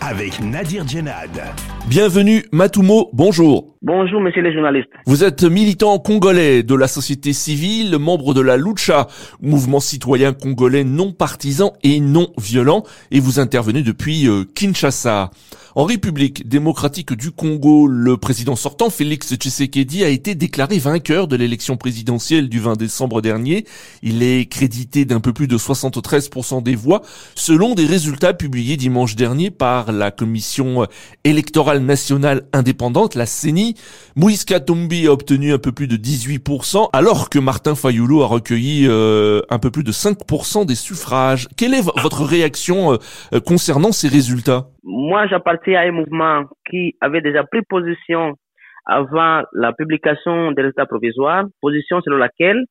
avec Nadir Djenad. Bienvenue Matumo, bonjour. Bonjour monsieur les journalistes. Vous êtes militant congolais de la société civile, membre de la Lucha, mouvement citoyen congolais non partisan et non violent, et vous intervenez depuis euh, Kinshasa. En République démocratique du Congo, le président sortant Félix Tshisekedi a été déclaré vainqueur de l'élection présidentielle du 20 décembre dernier. Il est crédité d'un peu plus de 73% des voix, selon des résultats publiés dimanche dernier par la commission électorale nationale indépendante, la CENI. Moïse Katumbi a obtenu un peu plus de 18%, alors que Martin Fayoulou a recueilli euh, un peu plus de 5% des suffrages. Quelle est votre réaction euh, concernant ces résultats? Moi, j'appartiens à un mouvement qui avait déjà pris position avant la publication des résultats provisoires, position selon laquelle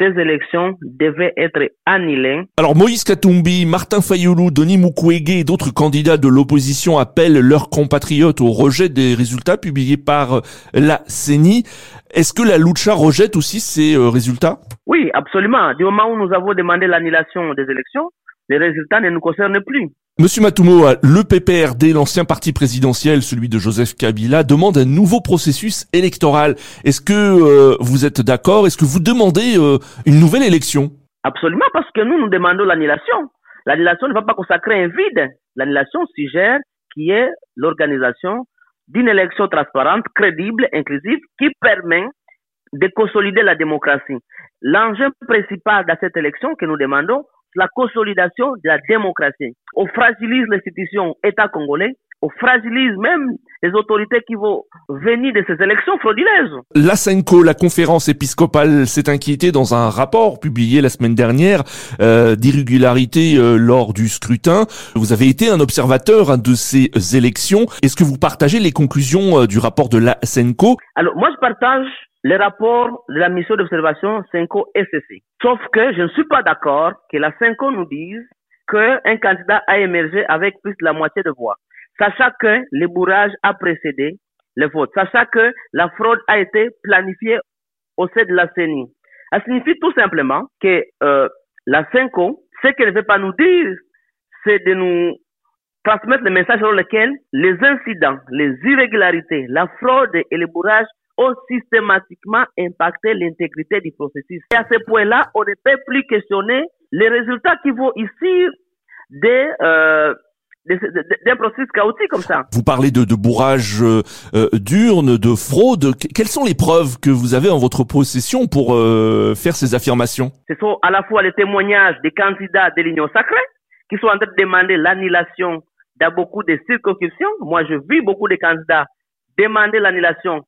ces élections devaient être annulées. Alors Moïse Katumbi, Martin Fayoulou, Denis Mukwege et d'autres candidats de l'opposition appellent leurs compatriotes au rejet des résultats publiés par la CENI. Est-ce que la Lucha rejette aussi ces euh, résultats? Oui, absolument. Du moment où nous avons demandé l'annulation des élections, les résultats ne nous concernent plus. Monsieur Matumo, le PPRD, l'ancien parti présidentiel, celui de Joseph Kabila, demande un nouveau processus électoral. Est-ce que euh, vous êtes d'accord? Est-ce que vous demandez euh, une nouvelle élection? Absolument, parce que nous, nous demandons l'annulation. L'annulation ne va pas consacrer un vide. L'annulation suggère qui est l'organisation d'une élection transparente, crédible, inclusive, qui permet de consolider la démocratie. L'enjeu principal de cette élection que nous demandons, la consolidation de la démocratie. On fragilise l'institution État congolais, on fragilise même les autorités qui vont venir de ces élections frauduleuses. La CENCO, la conférence épiscopale, s'est inquiétée dans un rapport publié la semaine dernière euh, d'irrégularité euh, lors du scrutin. Vous avez été un observateur de ces élections. Est-ce que vous partagez les conclusions euh, du rapport de la CENCO Alors moi, je partage les rapports de la mission d'observation CENCO-SCC. Sauf que je ne suis pas d'accord que la CENCO nous dise qu'un candidat a émergé avec plus de la moitié de voix, sachant que le bourrage a précédé le vote, sachant que la fraude a été planifiée au sein de la CENI. Ça signifie tout simplement que euh, la CENCO, ce qu'elle ne veut pas nous dire, c'est de nous transmettre le message sur lequel les incidents, les irrégularités, la fraude et le bourrage ont systématiquement impacté l'intégrité du processus. Et à ce point-là, on ne peut plus questionner les résultats qui vont ici des... Euh, d'un processus chaotique comme ça. Vous parlez de, de bourrage euh, euh, d'urnes, de fraude. Quelles sont les preuves que vous avez en votre possession pour euh, faire ces affirmations? Ce sont à la fois les témoignages des candidats de l'Union sacrée qui sont en train de demander l'annulation dans beaucoup de circonscriptions. Moi, je vis beaucoup de candidats demander l'annulation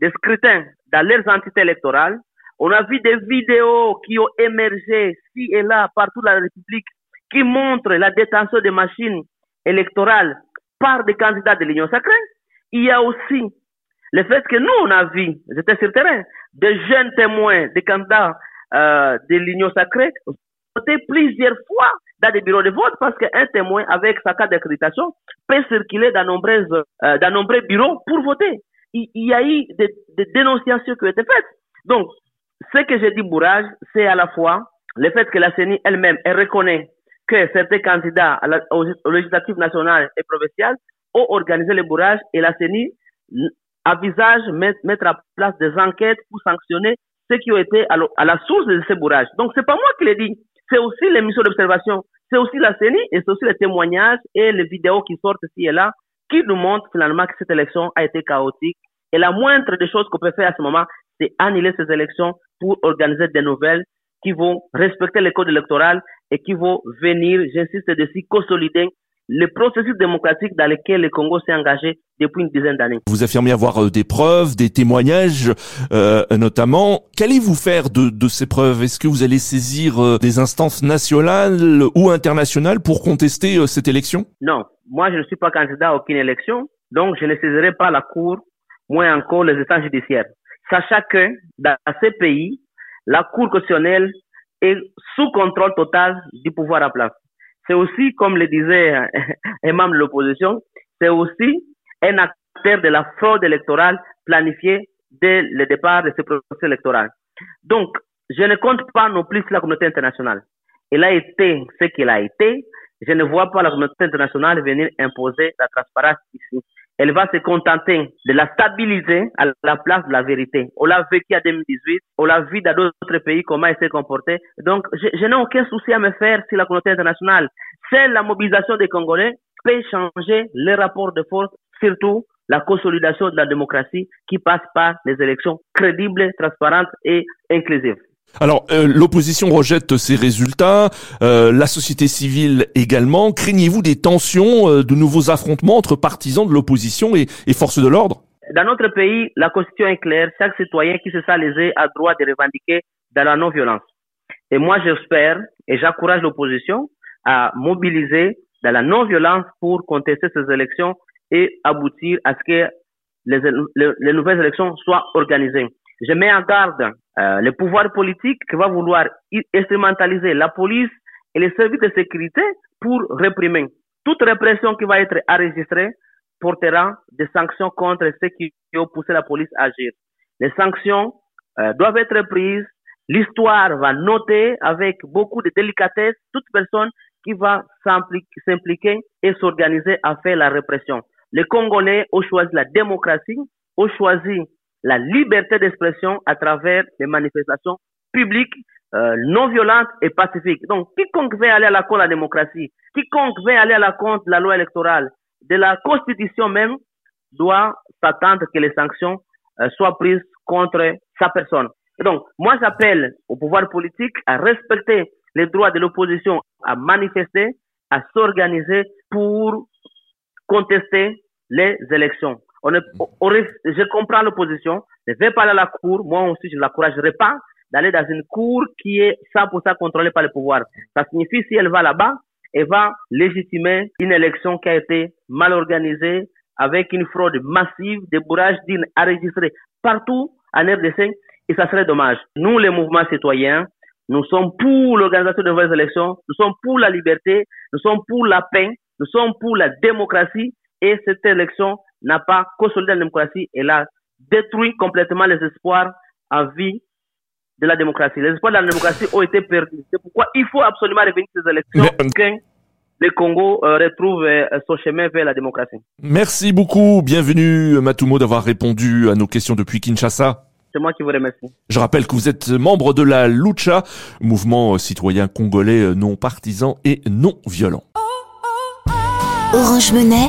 des scrutins dans leurs entités électorales. On a vu des vidéos qui ont émergé ci et là partout dans la République qui montrent la détention des machines électorales par des candidats de l'Union sacrée. Il y a aussi le fait que nous, on a vu, j'étais sur le terrain, des jeunes témoins, des candidats euh, de l'Union sacrée plusieurs fois dans des bureaux de vote parce qu'un témoin avec sa carte d'accréditation peut circuler dans, nombreuses, euh, nombreux bureaux pour voter il, y a eu des, dénonciations qui ont été faites. Donc, ce que j'ai dit bourrage, c'est à la fois le fait que la CENI elle-même, elle reconnaît que certains candidats au, législatif national et provincial ont organisé le bourrage et la CENI envisage mettre, mettre à place des enquêtes pour sanctionner ceux qui ont été à, la source de ces bourrages. Donc, c'est pas moi qui l'ai dit. C'est aussi les missions d'observation. C'est aussi la CENI et c'est aussi les témoignages et les vidéos qui sortent ici et là qui nous montre finalement que cette élection a été chaotique. Et la moindre des choses qu'on peut faire à ce moment, c'est annuler ces élections pour organiser des nouvelles qui vont respecter les codes électoraux et qui vont venir, j'insiste dessus, consolider le processus démocratique dans lequel le Congo s'est engagé depuis une dizaine d'années. Vous affirmez avoir euh, des preuves, des témoignages euh, notamment. Qu'allez-vous faire de, de ces preuves? Est-ce que vous allez saisir euh, des instances nationales ou internationales pour contester euh, cette élection? Non, moi je ne suis pas candidat à aucune élection, donc je ne saisirai pas la Cour, moins encore les instances judiciaires. Sachant que dans ces pays, la Cour constitutionnelle est sous contrôle total du pouvoir à place. C'est aussi, comme le disait un membre de l'opposition, c'est aussi un acteur de la fraude électorale planifiée dès le départ de ce processus électoral. Donc, je ne compte pas non plus la communauté internationale. Elle a été ce qu'elle a été. Je ne vois pas la communauté internationale venir imposer la transparence ici. Elle va se contenter de la stabiliser à la place de la vérité. On l'a vécu en 2018, on l'a vu dans d'autres pays comment elle s'est comportée. Donc, je, je n'ai aucun souci à me faire si la communauté internationale. C'est la mobilisation des Congolais peut changer les rapports de force, surtout la consolidation de la démocratie qui passe par les élections crédibles, transparentes et inclusives. Alors, euh, l'opposition rejette ces résultats, euh, la société civile également. Craignez-vous des tensions, euh, de nouveaux affrontements entre partisans de l'opposition et, forces de l'ordre? Dans notre pays, la Constitution est claire. Chaque citoyen qui se sent lésé a droit de revendiquer dans la non-violence. Et moi, j'espère et j'encourage l'opposition à mobiliser dans la non-violence pour contester ces élections et aboutir à ce que les nouvelles élections soient organisées. Je mets en garde euh, le pouvoir politique qui va vouloir instrumentaliser la police et les services de sécurité pour réprimer. Toute répression qui va être enregistrée portera des sanctions contre ceux qui ont poussé la police à agir. Les sanctions euh, doivent être prises. L'histoire va noter avec beaucoup de délicatesse toute personne qui va s'impliquer et s'organiser à faire la répression. Les Congolais ont choisi la démocratie, ont choisi la liberté d'expression à travers les manifestations publiques euh, non violentes et pacifiques. Donc, quiconque veut aller à la contre la démocratie, quiconque veut aller à la contre la loi électorale, de la constitution même, doit s'attendre que les sanctions euh, soient prises contre sa personne. Et donc, moi, j'appelle au pouvoir politique à respecter les droits de l'opposition à manifester, à s'organiser pour contester les élections. On est, on, je comprends l'opposition, ne vais pas aller à la cour, moi aussi je ne l'encouragerai pas d'aller dans une cour qui est 100% contrôlée par le pouvoir. Ça signifie si elle va là-bas, elle va légitimer une élection qui a été mal organisée, avec une fraude massive, des bourrages d'îles enregistrés partout en RDC, et ça serait dommage. Nous, les mouvements citoyens, nous sommes pour l'organisation de nouvelles élections, nous sommes pour la liberté, nous sommes pour la paix, nous sommes pour la démocratie, et cette élection n'a pas consolidé la démocratie, elle a détruit complètement les espoirs en vie de la démocratie. Les espoirs de la démocratie ont été perdus. C'est pourquoi il faut absolument revenir ces élections pour que le Congo euh, retrouve euh, son chemin vers la démocratie. Merci beaucoup. Bienvenue, Matumo, d'avoir répondu à nos questions depuis Kinshasa. C'est moi qui vous remercie. Je rappelle que vous êtes membre de la Lucha, mouvement citoyen congolais non partisan et non violent. Orange Monnaie,